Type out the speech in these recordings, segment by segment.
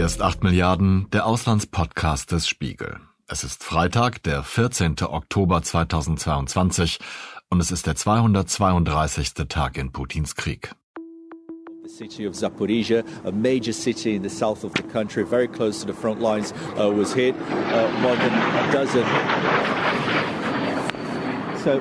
Hier ist 8 Milliarden, der Auslandspodcast des Spiegel. Es ist Freitag, der 14. Oktober 2022 und es ist der 232. Tag in Putins Krieg. The city of Zaporizhia, a major city in the south of the country, very close to the front lines, uh, was hit. Uh, more than a dozen. So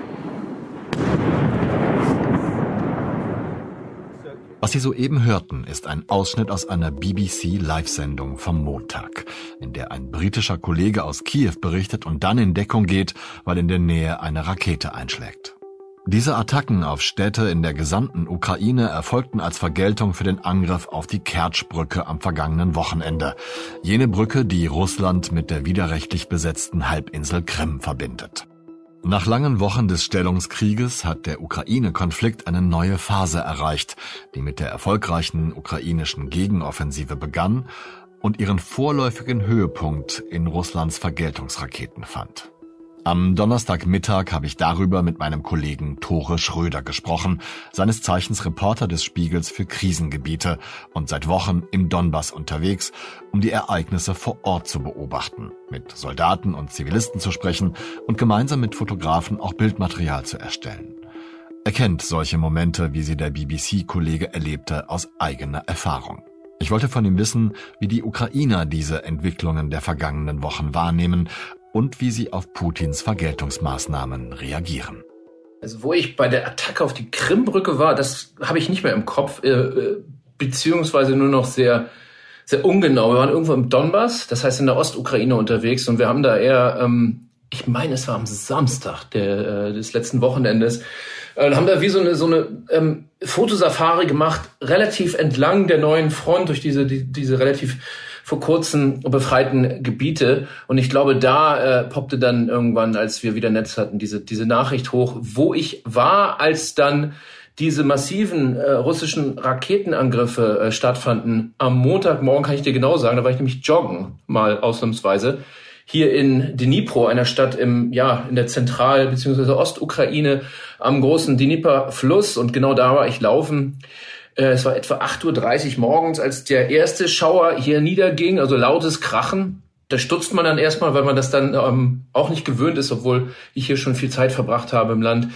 Was Sie soeben hörten, ist ein Ausschnitt aus einer BBC Live-Sendung vom Montag, in der ein britischer Kollege aus Kiew berichtet und dann in Deckung geht, weil in der Nähe eine Rakete einschlägt. Diese Attacken auf Städte in der gesamten Ukraine erfolgten als Vergeltung für den Angriff auf die Kertschbrücke am vergangenen Wochenende. Jene Brücke, die Russland mit der widerrechtlich besetzten Halbinsel Krim verbindet. Nach langen Wochen des Stellungskrieges hat der Ukraine-Konflikt eine neue Phase erreicht, die mit der erfolgreichen ukrainischen Gegenoffensive begann und ihren vorläufigen Höhepunkt in Russlands Vergeltungsraketen fand. Am Donnerstagmittag habe ich darüber mit meinem Kollegen Tore Schröder gesprochen, seines Zeichens Reporter des Spiegels für Krisengebiete und seit Wochen im Donbass unterwegs, um die Ereignisse vor Ort zu beobachten, mit Soldaten und Zivilisten zu sprechen und gemeinsam mit Fotografen auch Bildmaterial zu erstellen. Er kennt solche Momente, wie sie der BBC-Kollege erlebte, aus eigener Erfahrung. Ich wollte von ihm wissen, wie die Ukrainer diese Entwicklungen der vergangenen Wochen wahrnehmen und wie sie auf Putins Vergeltungsmaßnahmen reagieren. Also wo ich bei der Attacke auf die Krimbrücke war, das habe ich nicht mehr im Kopf, äh, beziehungsweise nur noch sehr sehr ungenau. Wir waren irgendwo im Donbass, das heißt in der Ostukraine unterwegs und wir haben da eher, ähm, ich meine, es war am Samstag der, äh, des letzten Wochenendes, äh, haben da wie so eine so eine ähm, Fotosafari gemacht, relativ entlang der neuen Front durch diese die, diese relativ vor kurzem befreiten Gebiete. Und ich glaube, da äh, poppte dann irgendwann, als wir wieder Netz hatten, diese, diese Nachricht hoch, wo ich war, als dann diese massiven äh, russischen Raketenangriffe äh, stattfanden. Am Montagmorgen kann ich dir genau sagen, da war ich nämlich joggen, mal ausnahmsweise, hier in Dnipro, einer Stadt im, ja, in der Zentral- bzw. Ostukraine am großen Dnieper-Fluss. Und genau da war ich laufen. Äh, es war etwa 8.30 Uhr morgens, als der erste Schauer hier niederging, also lautes Krachen. Da stutzt man dann erstmal, weil man das dann ähm, auch nicht gewöhnt ist, obwohl ich hier schon viel Zeit verbracht habe im Land.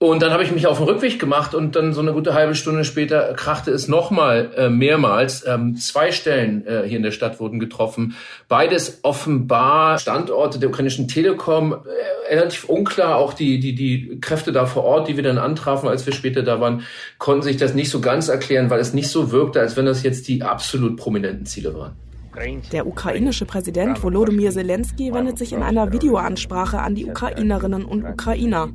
Und dann habe ich mich auf den Rückweg gemacht und dann so eine gute halbe Stunde später krachte es nochmal äh, mehrmals. Ähm, zwei Stellen äh, hier in der Stadt wurden getroffen. Beides offenbar Standorte der ukrainischen Telekom. Äh, relativ unklar, auch die, die, die Kräfte da vor Ort, die wir dann antrafen, als wir später da waren, konnten sich das nicht so ganz erklären, weil es nicht so wirkte, als wenn das jetzt die absolut prominenten Ziele waren. Der ukrainische Präsident Volodymyr Zelensky wendet sich in einer Videoansprache an die Ukrainerinnen und Ukrainer.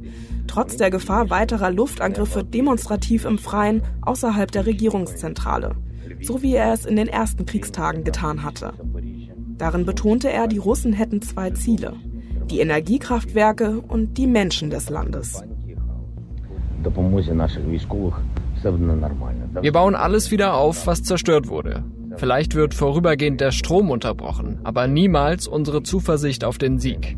Trotz der Gefahr weiterer Luftangriffe demonstrativ im Freien außerhalb der Regierungszentrale. So wie er es in den ersten Kriegstagen getan hatte. Darin betonte er, die Russen hätten zwei Ziele. Die Energiekraftwerke und die Menschen des Landes. Wir bauen alles wieder auf, was zerstört wurde. Vielleicht wird vorübergehend der Strom unterbrochen, aber niemals unsere Zuversicht auf den Sieg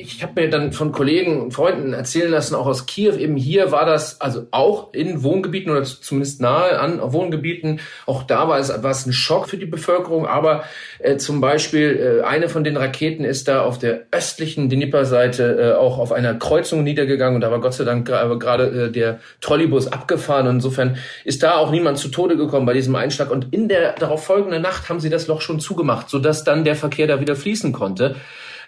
ich habe mir dann von Kollegen und Freunden erzählen lassen, auch aus Kiew, eben hier war das, also auch in Wohngebieten oder zumindest nahe an Wohngebieten, auch da war es, war es ein Schock für die Bevölkerung, aber äh, zum Beispiel äh, eine von den Raketen ist da auf der östlichen Dnieper-Seite äh, auch auf einer Kreuzung niedergegangen und da war Gott sei Dank gerade äh, der Trolleybus abgefahren. Und insofern ist da auch niemand zu Tode gekommen bei diesem Einschlag. Und in der darauf folgenden Nacht haben sie das Loch schon zugemacht, sodass dann der Verkehr da wieder fließen konnte.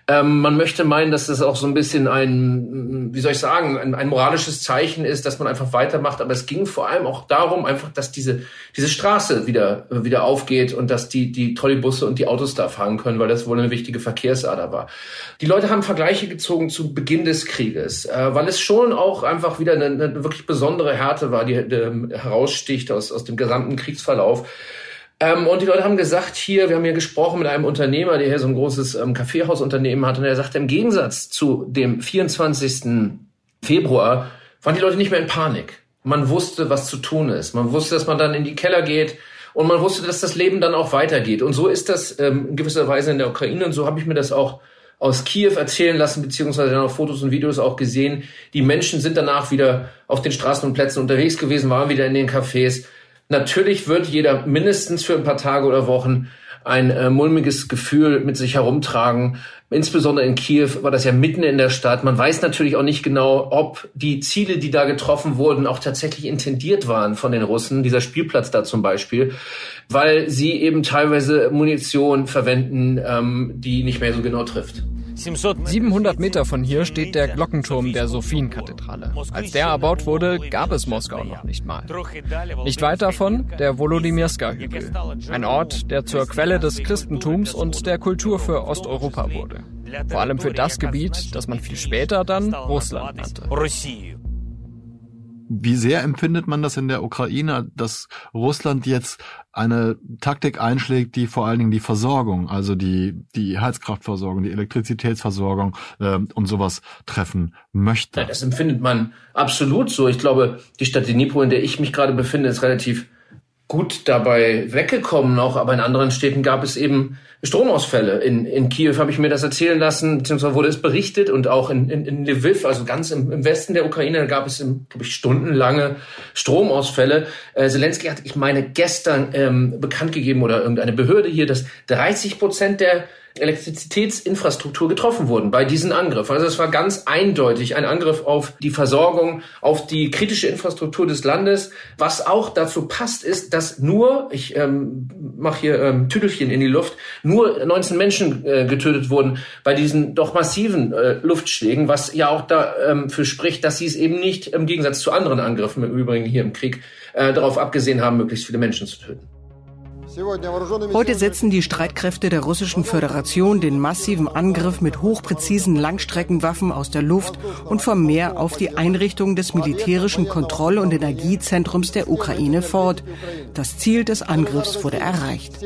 Ähm, man möchte meinen, dass das auch so ein bisschen ein, wie soll ich sagen, ein, ein, moralisches Zeichen ist, dass man einfach weitermacht. Aber es ging vor allem auch darum, einfach, dass diese, diese Straße wieder, wieder aufgeht und dass die, die Trolleybusse und die Autos da fahren können, weil das wohl eine wichtige Verkehrsader war. Die Leute haben Vergleiche gezogen zu Beginn des Krieges, äh, weil es schon auch einfach wieder eine, eine wirklich besondere Härte war, die, die heraussticht aus, aus dem gesamten Kriegsverlauf. Ähm, und die Leute haben gesagt, hier, wir haben hier gesprochen mit einem Unternehmer, der hier so ein großes ähm, Kaffeehausunternehmen hat, und er sagte, im Gegensatz zu dem 24. Februar waren die Leute nicht mehr in Panik. Man wusste, was zu tun ist. Man wusste, dass man dann in die Keller geht und man wusste, dass das Leben dann auch weitergeht. Und so ist das ähm, in gewisser Weise in der Ukraine und so habe ich mir das auch aus Kiew erzählen lassen, beziehungsweise dann auf Fotos und Videos auch gesehen. Die Menschen sind danach wieder auf den Straßen und Plätzen unterwegs gewesen, waren wieder in den Cafés Natürlich wird jeder mindestens für ein paar Tage oder Wochen ein äh, mulmiges Gefühl mit sich herumtragen. Insbesondere in Kiew war das ja mitten in der Stadt. Man weiß natürlich auch nicht genau, ob die Ziele, die da getroffen wurden, auch tatsächlich intendiert waren von den Russen. Dieser Spielplatz da zum Beispiel, weil sie eben teilweise Munition verwenden, ähm, die nicht mehr so genau trifft. 700 Meter von hier steht der Glockenturm der Sophienkathedrale. Als der erbaut wurde, gab es Moskau noch nicht mal. Nicht weit davon der Volodymyrska-Hügel, ein Ort, der zur Quelle des Christentums und der Kultur für Osteuropa wurde. Vor allem für das Gebiet, das man viel später dann Russland nannte. Wie sehr empfindet man das in der Ukraine, dass Russland jetzt eine Taktik einschlägt, die vor allen Dingen die Versorgung, also die, die Heizkraftversorgung, die Elektrizitätsversorgung äh, und sowas treffen möchte? Ja, das empfindet man absolut so. Ich glaube, die Stadt Dnipro, in der ich mich gerade befinde, ist relativ gut dabei weggekommen noch, aber in anderen Städten gab es eben Stromausfälle. In, in Kiew habe ich mir das erzählen lassen, beziehungsweise wurde es berichtet und auch in, in, in Lviv, also ganz im, im Westen der Ukraine, gab es, glaube ich, stundenlange Stromausfälle. Äh, Zelensky hat, ich meine, gestern ähm, bekannt gegeben oder irgendeine Behörde hier, dass 30 Prozent der Elektrizitätsinfrastruktur getroffen wurden bei diesen Angriffen. Also es war ganz eindeutig ein Angriff auf die Versorgung, auf die kritische Infrastruktur des Landes. Was auch dazu passt, ist, dass nur, ich ähm, mache hier ähm, Tüdelchen in die Luft, nur 19 Menschen äh, getötet wurden bei diesen doch massiven äh, Luftschlägen, was ja auch dafür ähm, spricht, dass sie es eben nicht im Gegensatz zu anderen Angriffen im Übrigen hier im Krieg äh, darauf abgesehen haben, möglichst viele Menschen zu töten. Heute setzen die Streitkräfte der Russischen Föderation den massiven Angriff mit hochpräzisen Langstreckenwaffen aus der Luft und vom Meer auf die Einrichtung des militärischen Kontroll- und Energiezentrums der Ukraine fort. Das Ziel des Angriffs wurde erreicht.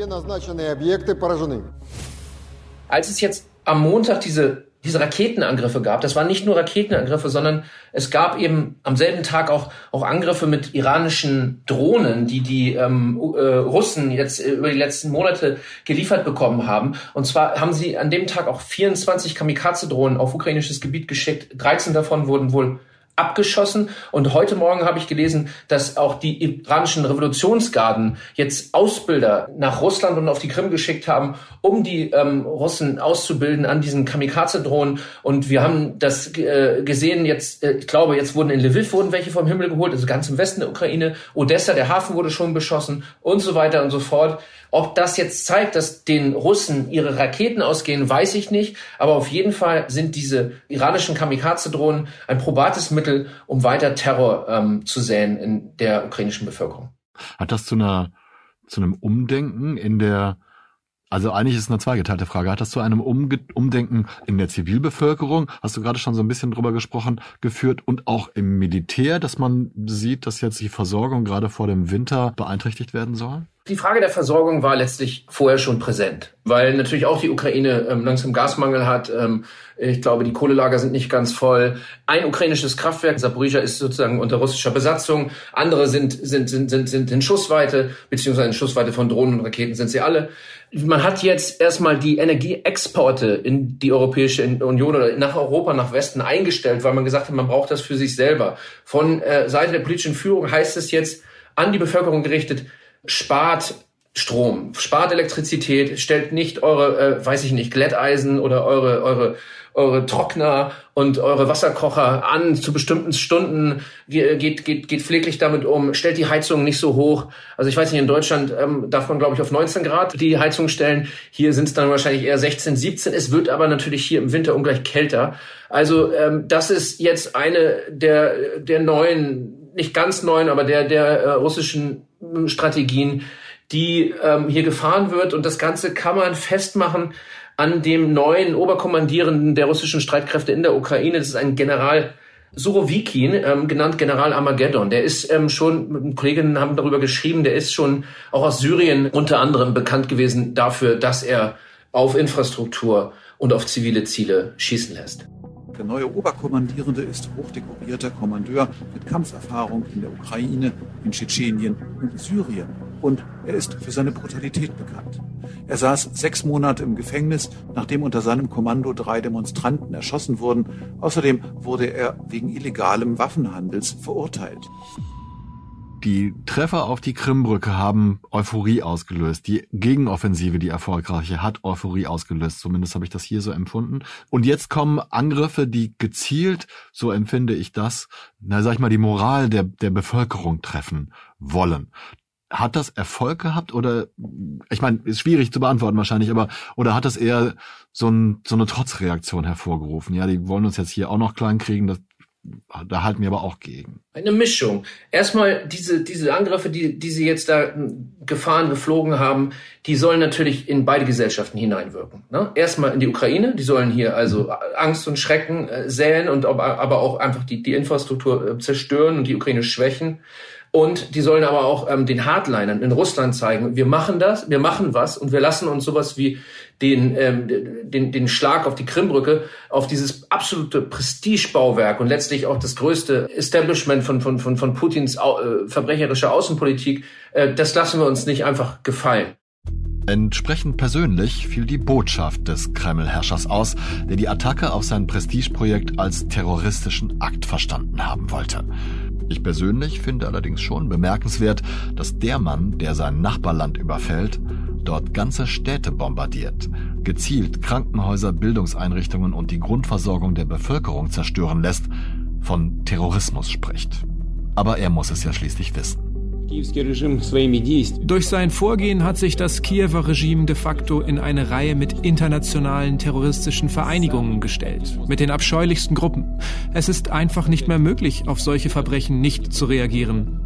Als es jetzt am Montag diese diese Raketenangriffe gab. Das waren nicht nur Raketenangriffe, sondern es gab eben am selben Tag auch, auch Angriffe mit iranischen Drohnen, die die ähm, äh, Russen jetzt über die letzten Monate geliefert bekommen haben. Und zwar haben sie an dem Tag auch 24 Kamikaze-Drohnen auf ukrainisches Gebiet geschickt. 13 davon wurden wohl abgeschossen. Und heute Morgen habe ich gelesen, dass auch die iranischen Revolutionsgarden jetzt Ausbilder nach Russland und auf die Krim geschickt haben, um die ähm, Russen auszubilden an diesen Kamikaze-Drohnen. Und wir haben das äh, gesehen jetzt, äh, ich glaube, jetzt wurden in Lviv wurden welche vom Himmel geholt, also ganz im Westen der Ukraine. Odessa, der Hafen wurde schon beschossen und so weiter und so fort. Ob das jetzt zeigt, dass den Russen ihre Raketen ausgehen, weiß ich nicht. Aber auf jeden Fall sind diese iranischen Kamikaze-Drohnen ein probates Mittel, um weiter Terror ähm, zu säen in der ukrainischen Bevölkerung. Hat das zu einer zu einem Umdenken in der also eigentlich ist es eine zweigeteilte Frage. Hat das zu einem Umge Umdenken in der Zivilbevölkerung, hast du gerade schon so ein bisschen drüber gesprochen, geführt und auch im Militär, dass man sieht, dass jetzt die Versorgung gerade vor dem Winter beeinträchtigt werden soll? Die Frage der Versorgung war letztlich vorher schon präsent, weil natürlich auch die Ukraine ähm, langsam Gasmangel hat. Ähm, ich glaube, die Kohlelager sind nicht ganz voll. Ein ukrainisches Kraftwerk, Zaporizhia, ist sozusagen unter russischer Besatzung. Andere sind, sind, sind, sind, sind in Schussweite, beziehungsweise in Schussweite von Drohnen und Raketen sind sie alle. Man hat jetzt erstmal die Energieexporte in die Europäische Union oder nach Europa, nach Westen eingestellt, weil man gesagt hat, man braucht das für sich selber. Von äh, Seite der politischen Führung heißt es jetzt an die Bevölkerung gerichtet, spart Strom, spart Elektrizität, stellt nicht eure, äh, weiß ich nicht, Glätteisen oder eure, eure, eure Trockner und eure Wasserkocher an zu bestimmten Stunden, geht, geht, geht pfleglich damit um, stellt die Heizung nicht so hoch. Also ich weiß nicht, in Deutschland ähm, darf man, glaube ich, auf 19 Grad die Heizung stellen. Hier sind es dann wahrscheinlich eher 16, 17. Es wird aber natürlich hier im Winter ungleich kälter. Also ähm, das ist jetzt eine der, der neuen, nicht ganz neuen, aber der, der äh, russischen Strategien, die ähm, hier gefahren wird. Und das Ganze kann man festmachen an dem neuen Oberkommandierenden der russischen Streitkräfte in der Ukraine. Das ist ein General Surovikin, ähm, genannt General Armageddon. Der ist ähm, schon, Kolleginnen haben darüber geschrieben, der ist schon auch aus Syrien unter anderem bekannt gewesen dafür, dass er auf Infrastruktur und auf zivile Ziele schießen lässt. Der neue Oberkommandierende ist hochdekorierter Kommandeur mit Kampferfahrung in der Ukraine, in Tschetschenien und Syrien. Und er ist für seine Brutalität bekannt. Er saß sechs Monate im Gefängnis, nachdem unter seinem Kommando drei Demonstranten erschossen wurden. Außerdem wurde er wegen illegalem Waffenhandels verurteilt. Die Treffer auf die Krimbrücke haben Euphorie ausgelöst. Die Gegenoffensive, die erfolgreiche, hat Euphorie ausgelöst. Zumindest habe ich das hier so empfunden. Und jetzt kommen Angriffe, die gezielt, so empfinde ich das, na sag ich mal, die Moral der, der Bevölkerung treffen wollen. Hat das Erfolg gehabt oder, ich meine, ist schwierig zu beantworten wahrscheinlich, aber, oder hat das eher so, ein, so eine Trotzreaktion hervorgerufen? Ja, die wollen uns jetzt hier auch noch klein kriegen, das da halten wir aber auch gegen. Eine Mischung. Erstmal diese, diese Angriffe, die, die sie jetzt da hm, gefahren, geflogen haben, die sollen natürlich in beide Gesellschaften hineinwirken. Ne? Erstmal in die Ukraine, die sollen hier also Angst und Schrecken äh, säen und aber auch einfach die, die Infrastruktur äh, zerstören und die Ukraine schwächen. Und die sollen aber auch ähm, den Hardlinern in Russland zeigen, wir machen das, wir machen was und wir lassen uns sowas wie den, ähm, den, den Schlag auf die Krimbrücke, auf dieses absolute Prestigebauwerk und letztlich auch das größte Establishment von, von, von, von Putins äh, verbrecherischer Außenpolitik, äh, das lassen wir uns nicht einfach gefallen. Entsprechend persönlich fiel die Botschaft des Kreml-Herrschers aus, der die Attacke auf sein Prestigeprojekt als terroristischen Akt verstanden haben wollte. Ich persönlich finde allerdings schon bemerkenswert, dass der Mann, der sein Nachbarland überfällt, dort ganze Städte bombardiert, gezielt Krankenhäuser, Bildungseinrichtungen und die Grundversorgung der Bevölkerung zerstören lässt, von Terrorismus spricht. Aber er muss es ja schließlich wissen. Durch sein Vorgehen hat sich das Kiewer Regime de facto in eine Reihe mit internationalen terroristischen Vereinigungen gestellt, mit den abscheulichsten Gruppen. Es ist einfach nicht mehr möglich, auf solche Verbrechen nicht zu reagieren.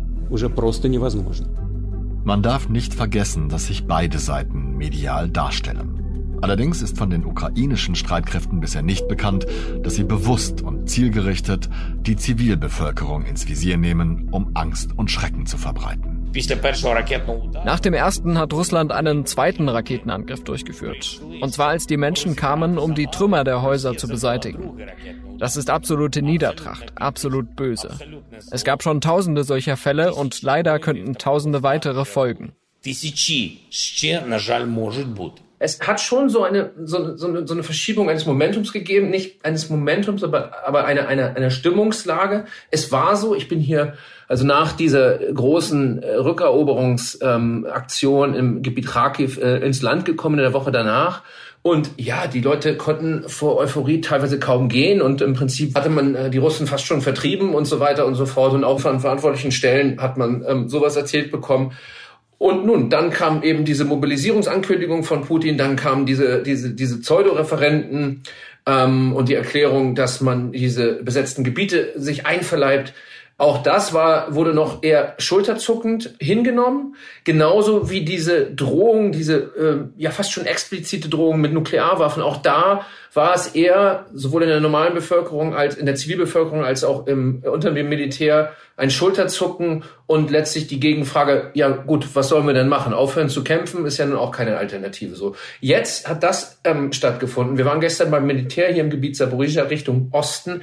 Man darf nicht vergessen, dass sich beide Seiten medial darstellen. Allerdings ist von den ukrainischen Streitkräften bisher nicht bekannt, dass sie bewusst und zielgerichtet die Zivilbevölkerung ins Visier nehmen, um Angst und Schrecken zu verbreiten. Nach dem ersten hat Russland einen zweiten Raketenangriff durchgeführt. Und zwar als die Menschen kamen, um die Trümmer der Häuser zu beseitigen. Das ist absolute Niedertracht, absolut böse. Es gab schon tausende solcher Fälle und leider könnten tausende weitere folgen es hat schon so eine, so, so, eine, so eine Verschiebung eines Momentums gegeben, nicht eines Momentums, aber, aber eine, eine, eine Stimmungslage. Es war so, ich bin hier, also nach dieser großen äh, Rückeroberungsaktion ähm, im Gebiet Kharkiv äh, ins Land gekommen in der Woche danach. Und ja, die Leute konnten vor Euphorie teilweise kaum gehen und im Prinzip hatte man äh, die Russen fast schon vertrieben und so weiter und so fort. Und auch von verantwortlichen Stellen hat man ähm, sowas erzählt bekommen. Und nun, dann kam eben diese Mobilisierungsankündigung von Putin, dann kamen diese, diese, diese Pseudo-Referenten ähm, und die Erklärung, dass man diese besetzten Gebiete sich einverleibt. Auch das war, wurde noch eher schulterzuckend hingenommen. Genauso wie diese Drohung, diese äh, ja fast schon explizite Drohung mit Nuklearwaffen. Auch da war es eher sowohl in der normalen Bevölkerung als in der Zivilbevölkerung als auch im, unter dem Militär ein Schulterzucken und letztlich die Gegenfrage, ja gut, was sollen wir denn machen? Aufhören zu kämpfen ist ja nun auch keine Alternative so. Jetzt hat das ähm, stattgefunden. Wir waren gestern beim Militär hier im Gebiet Saporizia Richtung Osten.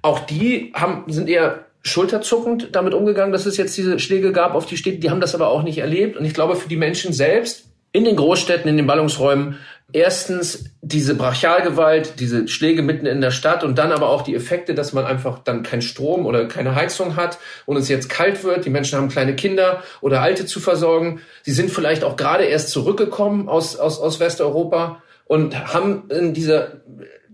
Auch die haben, sind eher schulterzuckend damit umgegangen, dass es jetzt diese Schläge gab auf die Städte. Die haben das aber auch nicht erlebt. Und ich glaube, für die Menschen selbst in den Großstädten, in den Ballungsräumen, erstens diese Brachialgewalt, diese Schläge mitten in der Stadt und dann aber auch die Effekte, dass man einfach dann keinen Strom oder keine Heizung hat und es jetzt kalt wird. Die Menschen haben kleine Kinder oder Alte zu versorgen. Sie sind vielleicht auch gerade erst zurückgekommen aus, aus, aus Westeuropa und haben in dieser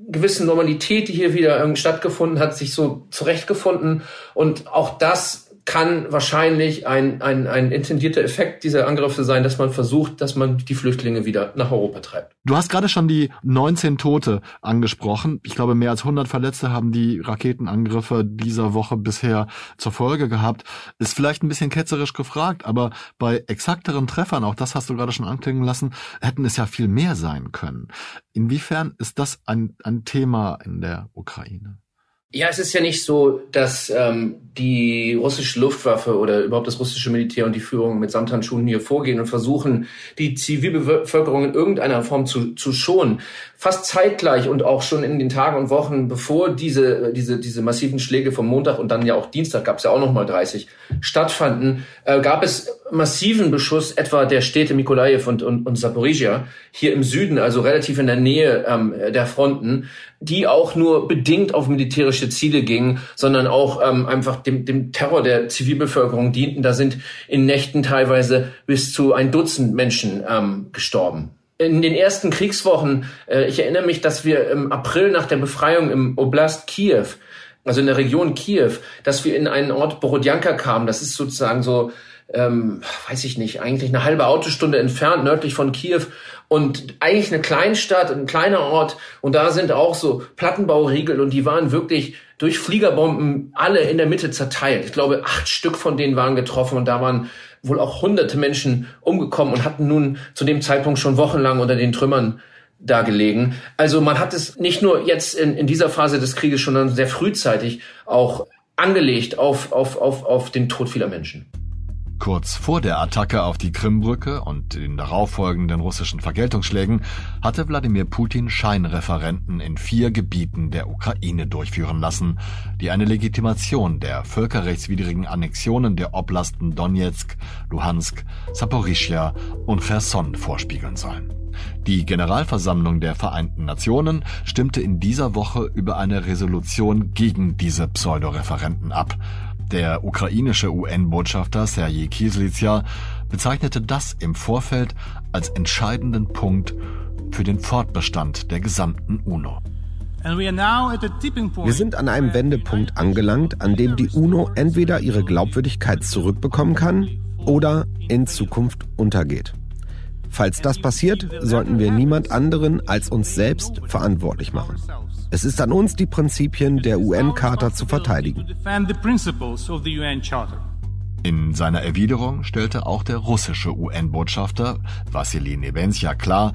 gewissen Normalität, die hier wieder stattgefunden hat, sich so zurechtgefunden. Und auch das kann wahrscheinlich ein, ein, ein intendierter Effekt dieser Angriffe sein, dass man versucht, dass man die Flüchtlinge wieder nach Europa treibt. Du hast gerade schon die 19 Tote angesprochen. Ich glaube, mehr als 100 Verletzte haben die Raketenangriffe dieser Woche bisher zur Folge gehabt. Ist vielleicht ein bisschen ketzerisch gefragt, aber bei exakteren Treffern, auch das hast du gerade schon anklingen lassen, hätten es ja viel mehr sein können. Inwiefern ist das ein, ein Thema in der Ukraine? Ja, es ist ja nicht so, dass ähm, die russische Luftwaffe oder überhaupt das russische Militär und die Führung mit Samthandschuhen hier vorgehen und versuchen, die Zivilbevölkerung in irgendeiner Form zu, zu schonen. Fast zeitgleich und auch schon in den Tagen und Wochen, bevor diese, diese, diese massiven Schläge vom Montag und dann ja auch Dienstag gab es ja auch nochmal 30 stattfanden, äh, gab es massiven Beschuss etwa der Städte Mikolajew und, und, und Saporizia hier im Süden, also relativ in der Nähe ähm, der Fronten, die auch nur bedingt auf militärische militärische Ziele gingen, sondern auch ähm, einfach dem, dem Terror der Zivilbevölkerung dienten. Da sind in Nächten teilweise bis zu ein Dutzend Menschen ähm, gestorben. In den ersten Kriegswochen, äh, ich erinnere mich, dass wir im April nach der Befreiung im Oblast Kiew also in der Region Kiew, dass wir in einen Ort Borodjanka kamen. Das ist sozusagen so, ähm, weiß ich nicht, eigentlich eine halbe Autostunde entfernt, nördlich von Kiew. Und eigentlich eine Kleinstadt, ein kleiner Ort. Und da sind auch so Plattenbauriegel und die waren wirklich durch Fliegerbomben alle in der Mitte zerteilt. Ich glaube, acht Stück von denen waren getroffen und da waren wohl auch hunderte Menschen umgekommen und hatten nun zu dem Zeitpunkt schon wochenlang unter den Trümmern da gelegen. Also man hat es nicht nur jetzt in, in dieser Phase des Krieges, schon sehr frühzeitig auch angelegt auf, auf, auf, auf den Tod vieler Menschen. Kurz vor der Attacke auf die Krimbrücke und den darauffolgenden russischen Vergeltungsschlägen hatte Wladimir Putin Scheinreferenten in vier Gebieten der Ukraine durchführen lassen, die eine Legitimation der völkerrechtswidrigen Annexionen der Oblasten Donetsk, Luhansk, Saporischia und Cherson vorspiegeln sollen. Die Generalversammlung der Vereinten Nationen stimmte in dieser Woche über eine Resolution gegen diese Pseudoreferenten ab. Der ukrainische UN-Botschafter Sergei Kislitsa bezeichnete das im Vorfeld als entscheidenden Punkt für den Fortbestand der gesamten UNO. Wir sind an einem Wendepunkt angelangt, an dem die UNO entweder ihre Glaubwürdigkeit zurückbekommen kann oder in Zukunft untergeht. Falls das passiert, sollten wir niemand anderen als uns selbst verantwortlich machen. Es ist an uns, die Prinzipien der UN-Charta zu verteidigen. In seiner Erwiderung stellte auch der russische UN-Botschafter Wassili Nebenzia klar,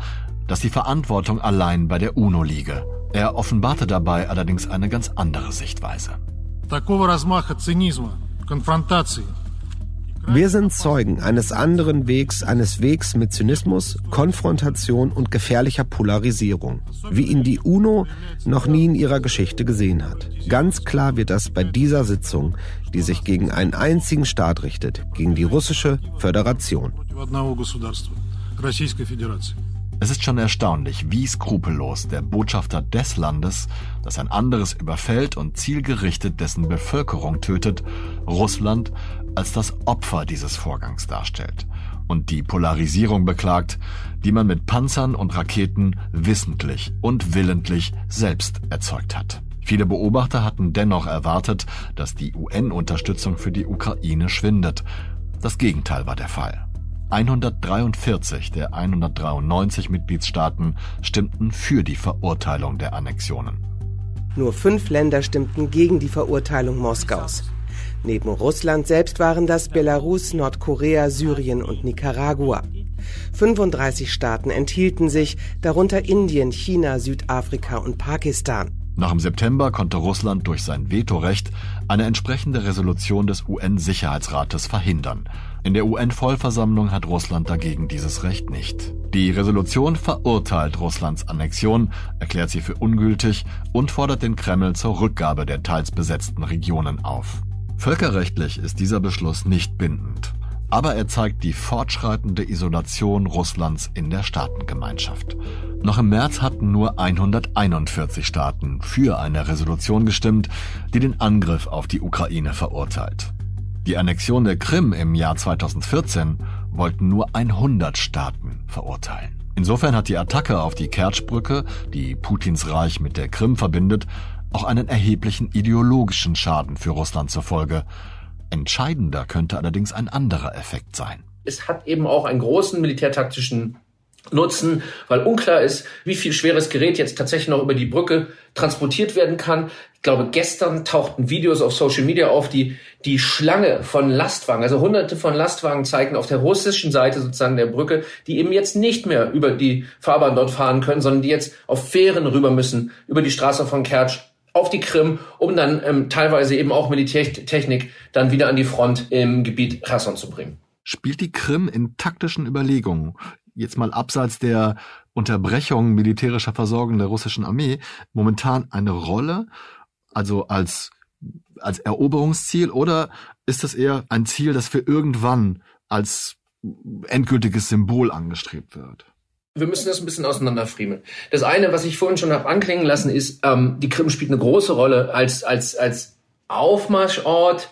dass die Verantwortung allein bei der UNO liege. Er offenbarte dabei allerdings eine ganz andere Sichtweise. Такого размаха цинизма, конфронтации wir sind Zeugen eines anderen Wegs, eines Wegs mit Zynismus, Konfrontation und gefährlicher Polarisierung, wie ihn die UNO noch nie in ihrer Geschichte gesehen hat. Ganz klar wird das bei dieser Sitzung, die sich gegen einen einzigen Staat richtet, gegen die russische Föderation. Es ist schon erstaunlich, wie skrupellos der Botschafter des Landes, das ein anderes überfällt und zielgerichtet dessen Bevölkerung tötet, Russland als das Opfer dieses Vorgangs darstellt und die Polarisierung beklagt, die man mit Panzern und Raketen wissentlich und willentlich selbst erzeugt hat. Viele Beobachter hatten dennoch erwartet, dass die UN-Unterstützung für die Ukraine schwindet. Das Gegenteil war der Fall. 143 der 193 Mitgliedstaaten stimmten für die Verurteilung der Annexionen. Nur fünf Länder stimmten gegen die Verurteilung Moskaus. Neben Russland selbst waren das Belarus, Nordkorea, Syrien und Nicaragua. 35 Staaten enthielten sich, darunter Indien, China, Südafrika und Pakistan. Noch im September konnte Russland durch sein Vetorecht eine entsprechende Resolution des UN-Sicherheitsrates verhindern. In der UN-Vollversammlung hat Russland dagegen dieses Recht nicht. Die Resolution verurteilt Russlands Annexion, erklärt sie für ungültig und fordert den Kreml zur Rückgabe der teils besetzten Regionen auf. Völkerrechtlich ist dieser Beschluss nicht bindend, aber er zeigt die fortschreitende Isolation Russlands in der Staatengemeinschaft. Noch im März hatten nur 141 Staaten für eine Resolution gestimmt, die den Angriff auf die Ukraine verurteilt. Die Annexion der Krim im Jahr 2014 wollten nur 100 Staaten verurteilen. Insofern hat die Attacke auf die Kertschbrücke, die Putins Reich mit der Krim verbindet, auch einen erheblichen ideologischen Schaden für Russland zur Folge. Entscheidender könnte allerdings ein anderer Effekt sein. Es hat eben auch einen großen militärtaktischen Nutzen, weil unklar ist, wie viel schweres Gerät jetzt tatsächlich noch über die Brücke transportiert werden kann. Ich glaube, gestern tauchten Videos auf Social Media auf, die die Schlange von Lastwagen, also hunderte von Lastwagen zeigen auf der russischen Seite sozusagen der Brücke, die eben jetzt nicht mehr über die Fahrbahn dort fahren können, sondern die jetzt auf Fähren rüber müssen, über die Straße von Kertsch auf die Krim, um dann ähm, teilweise eben auch Militärtechnik dann wieder an die Front im Gebiet Cherson zu bringen. Spielt die Krim in taktischen Überlegungen, jetzt mal abseits der Unterbrechung militärischer Versorgung der russischen Armee, momentan eine Rolle, also als, als Eroberungsziel, oder ist das eher ein Ziel, das für irgendwann als endgültiges Symbol angestrebt wird? wir müssen das ein bisschen auseinanderfriemeln. Das eine, was ich vorhin schon habe anklingen lassen, ist, ähm, die Krim spielt eine große Rolle als, als, als Aufmarschort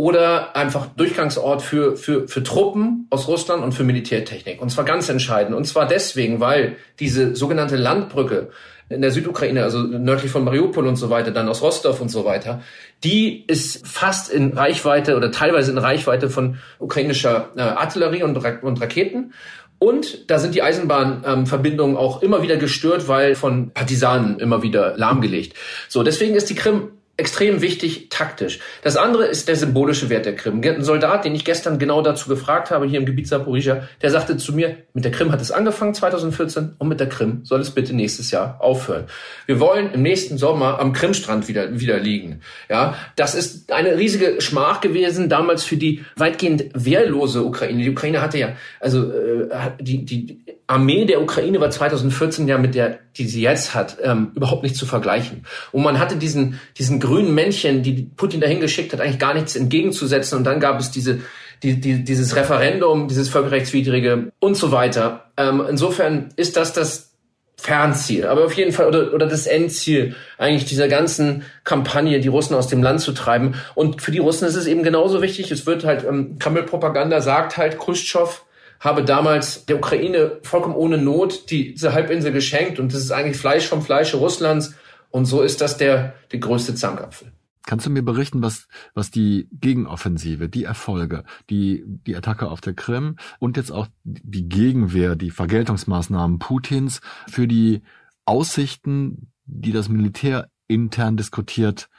oder einfach Durchgangsort für, für, für Truppen aus Russland und für Militärtechnik. Und zwar ganz entscheidend. Und zwar deswegen, weil diese sogenannte Landbrücke in der Südukraine, also nördlich von Mariupol und so weiter, dann aus Rostov und so weiter, die ist fast in Reichweite oder teilweise in Reichweite von ukrainischer äh, Artillerie und, und Raketen. Und da sind die Eisenbahnverbindungen ähm, auch immer wieder gestört, weil von Partisanen immer wieder lahmgelegt. So, deswegen ist die Krim extrem wichtig taktisch. Das andere ist der symbolische Wert der Krim. Ein Soldat, den ich gestern genau dazu gefragt habe, hier im Gebiet Saporizia, der sagte zu mir, mit der Krim hat es angefangen 2014 und mit der Krim soll es bitte nächstes Jahr aufhören. Wir wollen im nächsten Sommer am Krimstrand wieder, wieder liegen. Ja, das ist eine riesige Schmach gewesen damals für die weitgehend wehrlose Ukraine. Die Ukraine hatte ja, also äh, die, die Armee der Ukraine war 2014 ja mit der, die sie jetzt hat, ähm, überhaupt nicht zu vergleichen. Und man hatte diesen, diesen grünen Männchen, die Putin dahin geschickt hat, eigentlich gar nichts entgegenzusetzen. Und dann gab es diese, die, die, dieses Referendum, dieses völkerrechtswidrige und so weiter. Ähm, insofern ist das das Fernziel, aber auf jeden Fall oder, oder das Endziel eigentlich dieser ganzen Kampagne, die Russen aus dem Land zu treiben. Und für die Russen ist es eben genauso wichtig. Es wird halt ähm, Kreml-Propaganda sagt halt Khrushchev habe damals der Ukraine vollkommen ohne Not diese Halbinsel geschenkt und das ist eigentlich Fleisch vom Fleische Russlands und so ist das der, der größte Zankapfel. Kannst du mir berichten, was, was die Gegenoffensive, die Erfolge, die, die Attacke auf der Krim und jetzt auch die Gegenwehr, die Vergeltungsmaßnahmen Putins für die Aussichten, die das Militär intern diskutiert,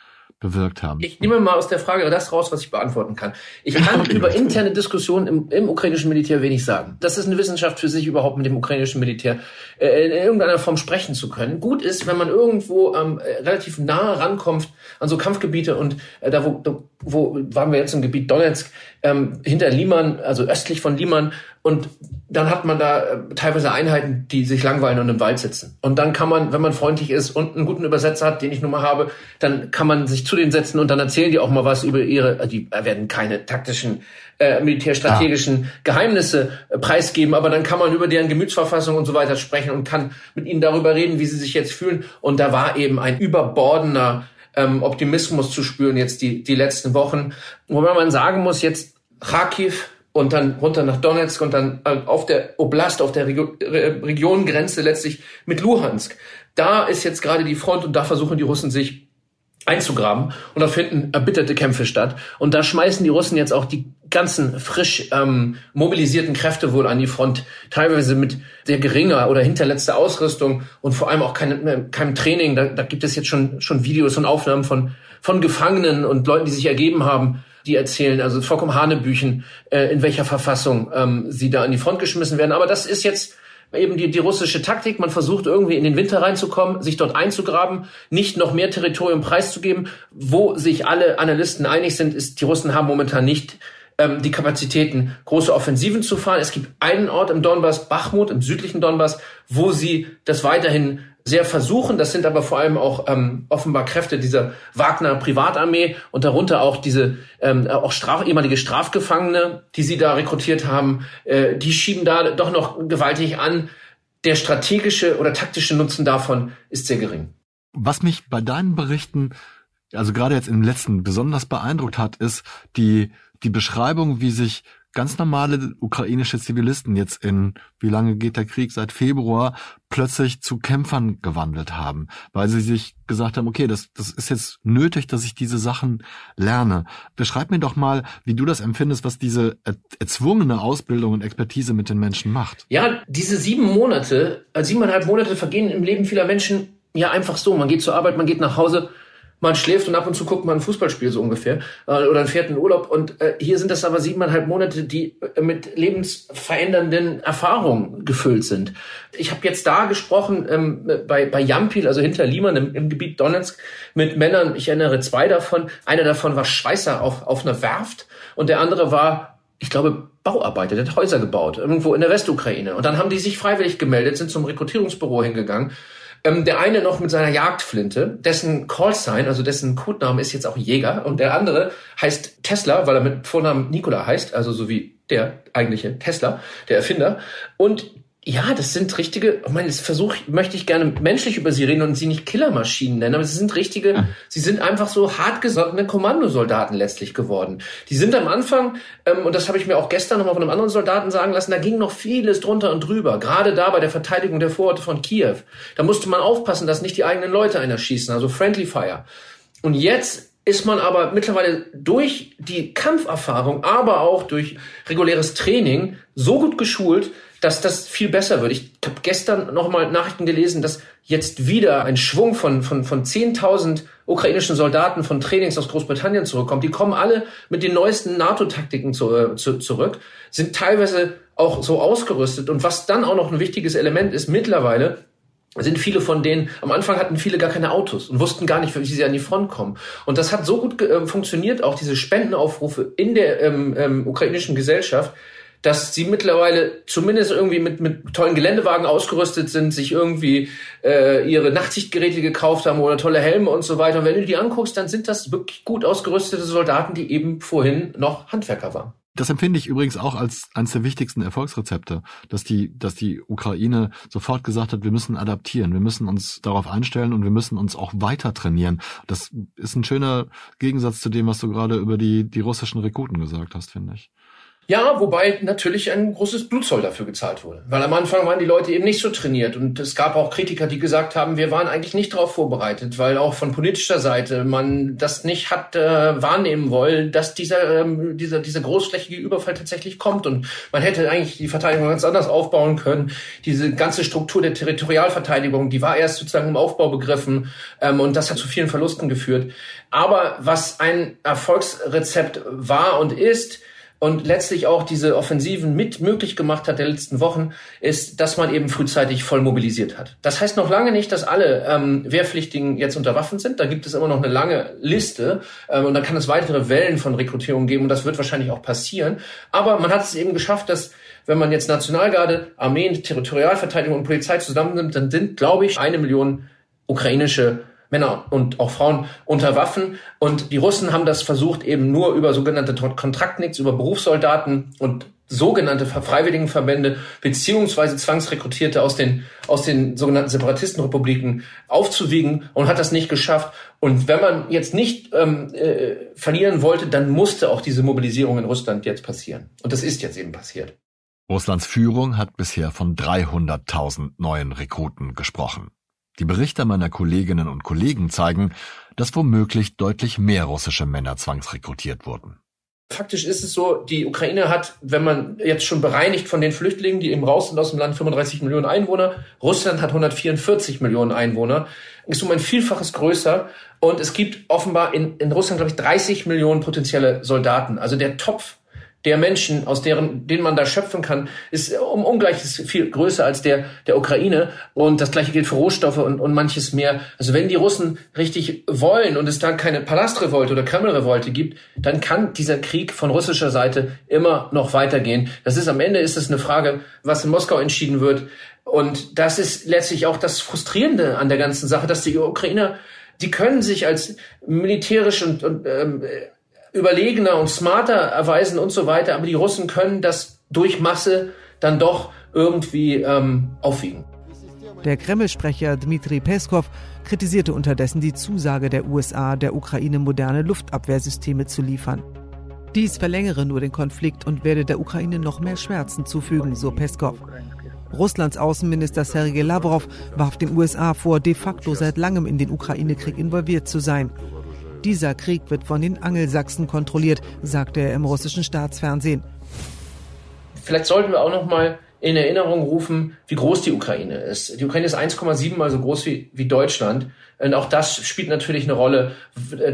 bewirkt haben. Ich nehme mal aus der Frage das raus, was ich beantworten kann. Ich kann über interne Diskussionen im, im, ukrainischen Militär wenig sagen. Das ist eine Wissenschaft für sich, überhaupt mit dem ukrainischen Militär äh, in irgendeiner Form sprechen zu können. Gut ist, wenn man irgendwo ähm, relativ nah rankommt an so Kampfgebiete und äh, da, wo, da, wo waren wir jetzt im Gebiet Donetsk, ähm, hinter Liman, also östlich von Liman, und dann hat man da äh, teilweise Einheiten, die sich langweilen und im Wald sitzen. Und dann kann man, wenn man freundlich ist und einen guten Übersetzer hat, den ich nun mal habe, dann kann man sich zu denen setzen und dann erzählen die auch mal was über ihre, äh, die werden keine taktischen, äh, militärstrategischen ja. Geheimnisse äh, preisgeben, aber dann kann man über deren Gemütsverfassung und so weiter sprechen und kann mit ihnen darüber reden, wie sie sich jetzt fühlen. Und da war eben ein überbordender ähm, Optimismus zu spüren jetzt die, die letzten Wochen. Wobei man sagen muss, jetzt Kharkiv, und dann runter nach Donetsk und dann äh, auf der Oblast, auf der Regio Regiongrenze letztlich mit Luhansk. Da ist jetzt gerade die Front und da versuchen die Russen sich einzugraben und da finden erbitterte Kämpfe statt. Und da schmeißen die Russen jetzt auch die ganzen frisch ähm, mobilisierten Kräfte wohl an die Front, teilweise mit sehr geringer oder hinterletzter Ausrüstung und vor allem auch kein, äh, keinem Training. Da, da gibt es jetzt schon, schon Videos und Aufnahmen von, von Gefangenen und Leuten, die sich ergeben haben, die erzählen, also vollkommen Hanebüchen, äh, in welcher Verfassung ähm, sie da an die Front geschmissen werden. Aber das ist jetzt eben die, die russische Taktik. Man versucht irgendwie in den Winter reinzukommen, sich dort einzugraben, nicht noch mehr Territorium preiszugeben. Wo sich alle Analysten einig sind, ist, die Russen haben momentan nicht ähm, die Kapazitäten, große Offensiven zu fahren. Es gibt einen Ort im Donbass, Bachmut, im südlichen Donbass, wo sie das weiterhin sehr versuchen. Das sind aber vor allem auch ähm, offenbar Kräfte dieser Wagner Privatarmee und darunter auch diese ähm, auch Straf, ehemalige Strafgefangene, die sie da rekrutiert haben. Äh, die schieben da doch noch gewaltig an. Der strategische oder taktische Nutzen davon ist sehr gering. Was mich bei deinen Berichten, also gerade jetzt im letzten besonders beeindruckt hat, ist die die Beschreibung, wie sich ganz normale ukrainische Zivilisten jetzt in, wie lange geht der Krieg, seit Februar, plötzlich zu Kämpfern gewandelt haben, weil sie sich gesagt haben, okay, das, das ist jetzt nötig, dass ich diese Sachen lerne. Beschreib mir doch mal, wie du das empfindest, was diese erzwungene Ausbildung und Expertise mit den Menschen macht. Ja, diese sieben Monate, äh, siebeneinhalb Monate vergehen im Leben vieler Menschen ja einfach so. Man geht zur Arbeit, man geht nach Hause, man schläft und ab und zu guckt man ein Fußballspiel so ungefähr äh, oder fährt in Urlaub. Und äh, hier sind das aber siebeneinhalb Monate, die äh, mit lebensverändernden Erfahrungen gefüllt sind. Ich habe jetzt da gesprochen ähm, bei, bei Jampil, also hinter Liman im, im Gebiet Donetsk, mit Männern. Ich erinnere zwei davon. Einer davon war Schweißer auf, auf einer Werft und der andere war ich glaube, Bauarbeiter, der hat Häuser gebaut, irgendwo in der Westukraine. Und dann haben die sich freiwillig gemeldet, sind zum Rekrutierungsbüro hingegangen ähm, der eine noch mit seiner Jagdflinte, dessen Callsign, also dessen Codename ist jetzt auch Jäger und der andere heißt Tesla, weil er mit Vornamen Nikola heißt, also so wie der eigentliche Tesla, der Erfinder. Und Ja, das sind richtige, ich meine, das versuche möchte ich gerne menschlich über sie reden und sie nicht Killermaschinen nennen, aber sie sind richtige, mhm. sie sind einfach so hartgesottene Kommandosoldaten letztlich geworden. Die sind am Anfang, ähm, und das habe ich mir auch gestern nochmal von einem anderen Soldaten sagen lassen, da ging noch vieles drunter und drüber, gerade da bei der Verteidigung der Vororte von Kiew. Da musste man aufpassen, dass nicht die eigenen Leute einer schießen, also Friendly Fire. Und jetzt ist man aber mittlerweile durch die Kampferfahrung, aber auch durch reguläres Training so gut geschult, dass das viel besser wird. Ich habe gestern nochmal Nachrichten gelesen, dass jetzt wieder ein Schwung von, von, von 10.000 ukrainischen Soldaten von Trainings aus Großbritannien zurückkommt. Die kommen alle mit den neuesten NATO-Taktiken zu, äh, zu, zurück, sind teilweise auch so ausgerüstet. Und was dann auch noch ein wichtiges Element ist, mittlerweile sind viele von denen, am Anfang hatten viele gar keine Autos und wussten gar nicht, wie sie an die Front kommen. Und das hat so gut äh, funktioniert, auch diese Spendenaufrufe in der ähm, ähm, ukrainischen Gesellschaft, dass sie mittlerweile zumindest irgendwie mit, mit tollen Geländewagen ausgerüstet sind, sich irgendwie äh, ihre Nachtsichtgeräte gekauft haben oder tolle Helme und so weiter. Und wenn du die anguckst, dann sind das wirklich gut ausgerüstete Soldaten, die eben vorhin noch Handwerker waren. Das empfinde ich übrigens auch als eines der wichtigsten Erfolgsrezepte, dass die, dass die Ukraine sofort gesagt hat, wir müssen adaptieren, wir müssen uns darauf einstellen und wir müssen uns auch weiter trainieren. Das ist ein schöner Gegensatz zu dem, was du gerade über die, die russischen Rekruten gesagt hast, finde ich. Ja, wobei natürlich ein großes Blutzoll dafür gezahlt wurde. Weil am Anfang waren die Leute eben nicht so trainiert. Und es gab auch Kritiker, die gesagt haben, wir waren eigentlich nicht darauf vorbereitet, weil auch von politischer Seite man das nicht hat äh, wahrnehmen wollen, dass dieser, ähm, dieser, dieser großflächige Überfall tatsächlich kommt. Und man hätte eigentlich die Verteidigung ganz anders aufbauen können. Diese ganze Struktur der Territorialverteidigung, die war erst sozusagen im Aufbau begriffen. Ähm, und das hat zu vielen Verlusten geführt. Aber was ein Erfolgsrezept war und ist, und letztlich auch diese Offensiven mit möglich gemacht hat der letzten Wochen, ist, dass man eben frühzeitig voll mobilisiert hat. Das heißt noch lange nicht, dass alle ähm, Wehrpflichtigen jetzt unter Waffen sind. Da gibt es immer noch eine lange Liste ähm, und da kann es weitere Wellen von Rekrutierung geben und das wird wahrscheinlich auch passieren. Aber man hat es eben geschafft, dass wenn man jetzt Nationalgarde, Armeen, Territorialverteidigung und Polizei zusammennimmt, dann sind, glaube ich, eine Million ukrainische Männer und auch Frauen unter Waffen. Und die Russen haben das versucht eben nur über sogenannte Kontraktniks, über Berufssoldaten und sogenannte Freiwilligenverbände beziehungsweise Zwangsrekrutierte aus den aus den sogenannten Separatistenrepubliken aufzuwiegen und hat das nicht geschafft. Und wenn man jetzt nicht ähm, äh, verlieren wollte, dann musste auch diese Mobilisierung in Russland jetzt passieren. Und das ist jetzt eben passiert. Russlands Führung hat bisher von 300.000 neuen Rekruten gesprochen. Die Berichte meiner Kolleginnen und Kollegen zeigen, dass womöglich deutlich mehr russische Männer zwangsrekrutiert wurden. Faktisch ist es so, die Ukraine hat, wenn man jetzt schon bereinigt von den Flüchtlingen, die eben raus sind aus dem Land, 35 Millionen Einwohner. Russland hat 144 Millionen Einwohner, ist um ein Vielfaches größer. Und es gibt offenbar in, in Russland, glaube ich, 30 Millionen potenzielle Soldaten. Also der Topf der Menschen, aus deren, denen man da schöpfen kann, ist um ungleiches viel größer als der der Ukraine. Und das gleiche gilt für Rohstoffe und, und manches mehr. Also wenn die Russen richtig wollen und es da keine Palastrevolte oder Kremlrevolte gibt, dann kann dieser Krieg von russischer Seite immer noch weitergehen. Das ist am Ende ist es eine Frage, was in Moskau entschieden wird. Und das ist letztlich auch das Frustrierende an der ganzen Sache, dass die Ukrainer, die können sich als militärisch und, und ähm, überlegener und smarter erweisen und so weiter, aber die Russen können das durch Masse dann doch irgendwie ähm, aufwiegen. Der Kreml-Sprecher Dmitri Peskov kritisierte unterdessen die Zusage der USA, der Ukraine moderne Luftabwehrsysteme zu liefern. Dies verlängere nur den Konflikt und werde der Ukraine noch mehr Schmerzen zufügen, so Peskov. Russlands Außenminister Sergei Lavrov warf den USA vor, de facto seit langem in den Ukraine-Krieg involviert zu sein. Dieser Krieg wird von den Angelsachsen kontrolliert, sagte er im russischen Staatsfernsehen. Vielleicht sollten wir auch noch mal in Erinnerung rufen, wie groß die Ukraine ist. Die Ukraine ist 1,7 mal so groß wie, wie Deutschland. Und auch das spielt natürlich eine Rolle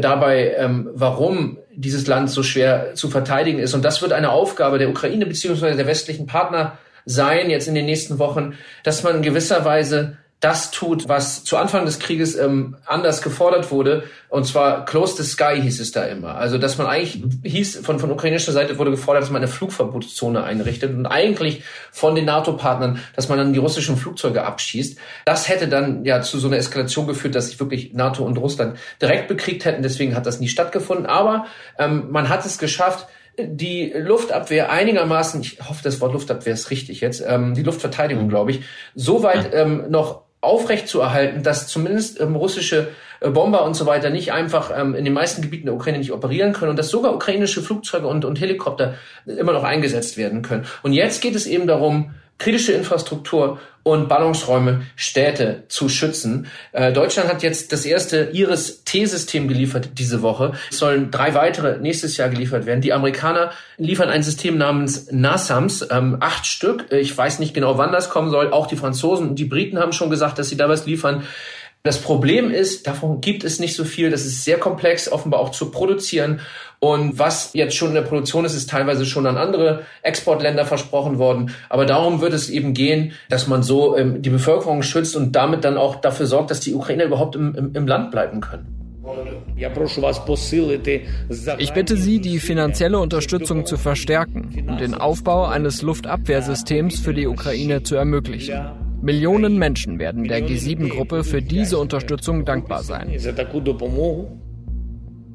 dabei, ähm, warum dieses Land so schwer zu verteidigen ist. Und das wird eine Aufgabe der Ukraine beziehungsweise der westlichen Partner sein, jetzt in den nächsten Wochen, dass man in gewisser Weise das tut, was zu Anfang des Krieges ähm, anders gefordert wurde. Und zwar Close the Sky hieß es da immer. Also, dass man eigentlich hieß, von, von ukrainischer Seite wurde gefordert, dass man eine Flugverbotszone einrichtet und eigentlich von den NATO-Partnern, dass man dann die russischen Flugzeuge abschießt. Das hätte dann ja zu so einer Eskalation geführt, dass sich wirklich NATO und Russland direkt bekriegt hätten. Deswegen hat das nie stattgefunden. Aber ähm, man hat es geschafft, die Luftabwehr einigermaßen, ich hoffe, das Wort Luftabwehr ist richtig jetzt, ähm, die Luftverteidigung, glaube ich, so weit ähm, noch aufrecht zu erhalten, dass zumindest ähm, russische äh, Bomber und so weiter nicht einfach ähm, in den meisten Gebieten der Ukraine nicht operieren können und dass sogar ukrainische Flugzeuge und, und Helikopter immer noch eingesetzt werden können. Und jetzt geht es eben darum, kritische Infrastruktur und Ballungsräume, Städte zu schützen. Äh, Deutschland hat jetzt das erste Iris-T-System geliefert diese Woche. Es sollen drei weitere nächstes Jahr geliefert werden. Die Amerikaner liefern ein System namens NASAMS, ähm, acht Stück. Ich weiß nicht genau, wann das kommen soll. Auch die Franzosen und die Briten haben schon gesagt, dass sie da was liefern. Das Problem ist, davon gibt es nicht so viel. Das ist sehr komplex, offenbar auch zu produzieren. Und was jetzt schon in der Produktion ist, ist teilweise schon an andere Exportländer versprochen worden. Aber darum wird es eben gehen, dass man so ähm, die Bevölkerung schützt und damit dann auch dafür sorgt, dass die Ukrainer überhaupt im, im, im Land bleiben können. Ich bitte Sie, die finanzielle Unterstützung zu verstärken und den Aufbau eines Luftabwehrsystems für die Ukraine zu ermöglichen. Millionen Menschen werden der G7-Gruppe für diese Unterstützung dankbar sein.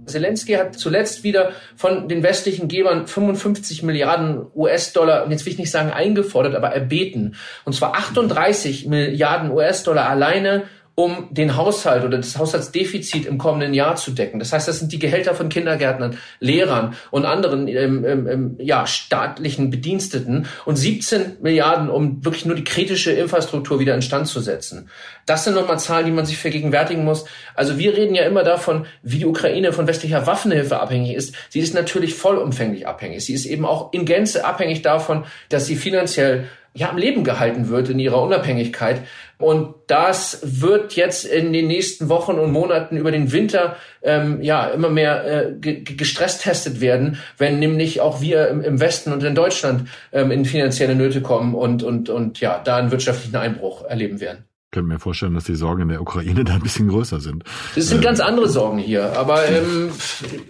Zelensky hat zuletzt wieder von den westlichen Gebern 55 Milliarden US-Dollar, und jetzt will ich nicht sagen eingefordert, aber erbeten. Und zwar 38 Milliarden US-Dollar alleine um den Haushalt oder das Haushaltsdefizit im kommenden Jahr zu decken. Das heißt, das sind die Gehälter von Kindergärtnern, Lehrern und anderen ähm, ähm, ähm ja, staatlichen Bediensteten und 17 Milliarden, um wirklich nur die kritische Infrastruktur wieder instand zu setzen. Das sind nochmal Zahlen, die man sich vergegenwärtigen muss. Also wir reden ja immer davon, wie die Ukraine von westlicher Waffenhilfe abhängig ist. Sie ist natürlich vollumfänglich abhängig. Sie ist eben auch in Gänze abhängig davon, dass sie finanziell ja, am Leben gehalten wird in ihrer Unabhängigkeit. Und das wird jetzt in den nächsten Wochen und Monaten über den Winter ähm, ja immer mehr äh, gestresst testet werden, wenn nämlich auch wir im, im Westen und in Deutschland ähm, in finanzielle Nöte kommen und, und, und ja, da einen wirtschaftlichen Einbruch erleben werden. Ich könnte mir vorstellen, dass die Sorgen in der Ukraine da ein bisschen größer sind. Das sind äh, ganz andere Sorgen hier. Aber ähm,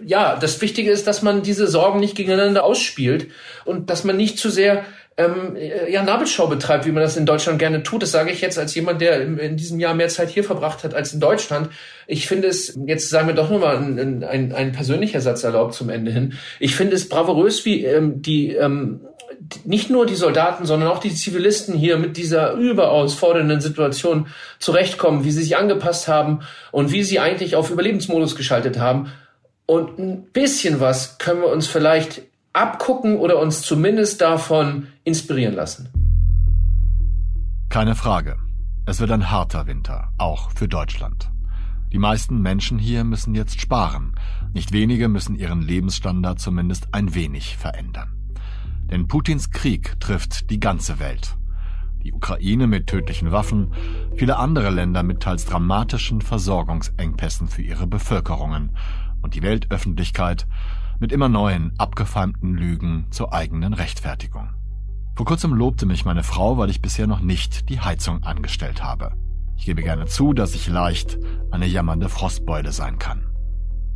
ja, das Wichtige ist, dass man diese Sorgen nicht gegeneinander ausspielt und dass man nicht zu sehr ähm, ja, Nabelschau betreibt, wie man das in Deutschland gerne tut. Das sage ich jetzt als jemand, der in diesem Jahr mehr Zeit hier verbracht hat als in Deutschland. Ich finde es, jetzt sagen wir doch nochmal ein, ein, ein persönlicher Satz erlaubt zum Ende hin. Ich finde es bravourös, wie ähm, die ähm, nicht nur die Soldaten, sondern auch die Zivilisten hier mit dieser überaus fordernden Situation zurechtkommen, wie sie sich angepasst haben und wie sie eigentlich auf Überlebensmodus geschaltet haben. Und ein bisschen was können wir uns vielleicht abgucken oder uns zumindest davon inspirieren lassen. Keine Frage. Es wird ein harter Winter, auch für Deutschland. Die meisten Menschen hier müssen jetzt sparen. Nicht wenige müssen ihren Lebensstandard zumindest ein wenig verändern. Denn Putins Krieg trifft die ganze Welt. Die Ukraine mit tödlichen Waffen, viele andere Länder mit teils dramatischen Versorgungsengpässen für ihre Bevölkerungen und die Weltöffentlichkeit mit immer neuen, abgefeimten Lügen zur eigenen Rechtfertigung. Vor kurzem lobte mich meine Frau, weil ich bisher noch nicht die Heizung angestellt habe. Ich gebe gerne zu, dass ich leicht eine jammernde Frostbeule sein kann.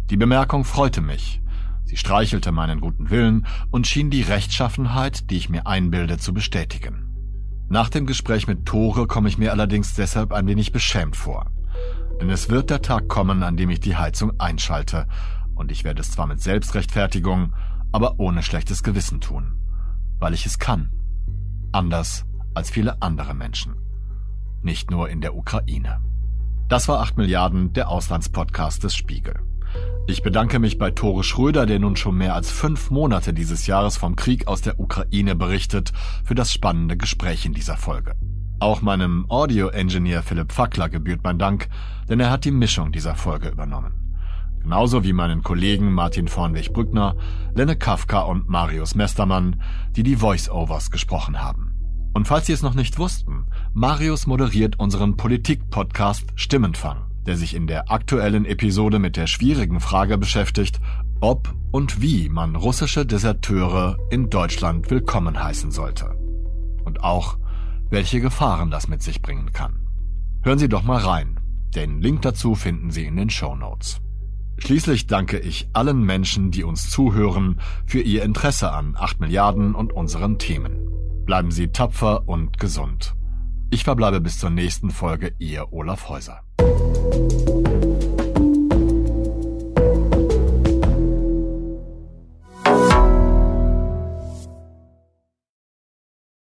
Die Bemerkung freute mich. Sie streichelte meinen guten Willen und schien die Rechtschaffenheit, die ich mir einbilde, zu bestätigen. Nach dem Gespräch mit Tore komme ich mir allerdings deshalb ein wenig beschämt vor. Denn es wird der Tag kommen, an dem ich die Heizung einschalte und ich werde es zwar mit Selbstrechtfertigung, aber ohne schlechtes Gewissen tun, weil ich es kann. Anders als viele andere Menschen. Nicht nur in der Ukraine. Das war 8 Milliarden, der Auslandspodcast des Spiegel. Ich bedanke mich bei Tore Schröder, der nun schon mehr als fünf Monate dieses Jahres vom Krieg aus der Ukraine berichtet, für das spannende Gespräch in dieser Folge. Auch meinem Audio-Engineer Philipp Fackler gebührt mein Dank, denn er hat die Mischung dieser Folge übernommen genauso wie meinen Kollegen Martin Vornweg-Brückner, Lenne Kafka und Marius Mestermann, die die Voice-Overs gesprochen haben. Und falls Sie es noch nicht wussten, Marius moderiert unseren Politik-Podcast Stimmenfang, der sich in der aktuellen Episode mit der schwierigen Frage beschäftigt, ob und wie man russische Deserteure in Deutschland willkommen heißen sollte. Und auch, welche Gefahren das mit sich bringen kann. Hören Sie doch mal rein. Den Link dazu finden Sie in den Show Notes. Schließlich danke ich allen Menschen, die uns zuhören, für ihr Interesse an 8 Milliarden und unseren Themen. Bleiben Sie tapfer und gesund. Ich verbleibe bis zur nächsten Folge, Ihr Olaf Häuser. Música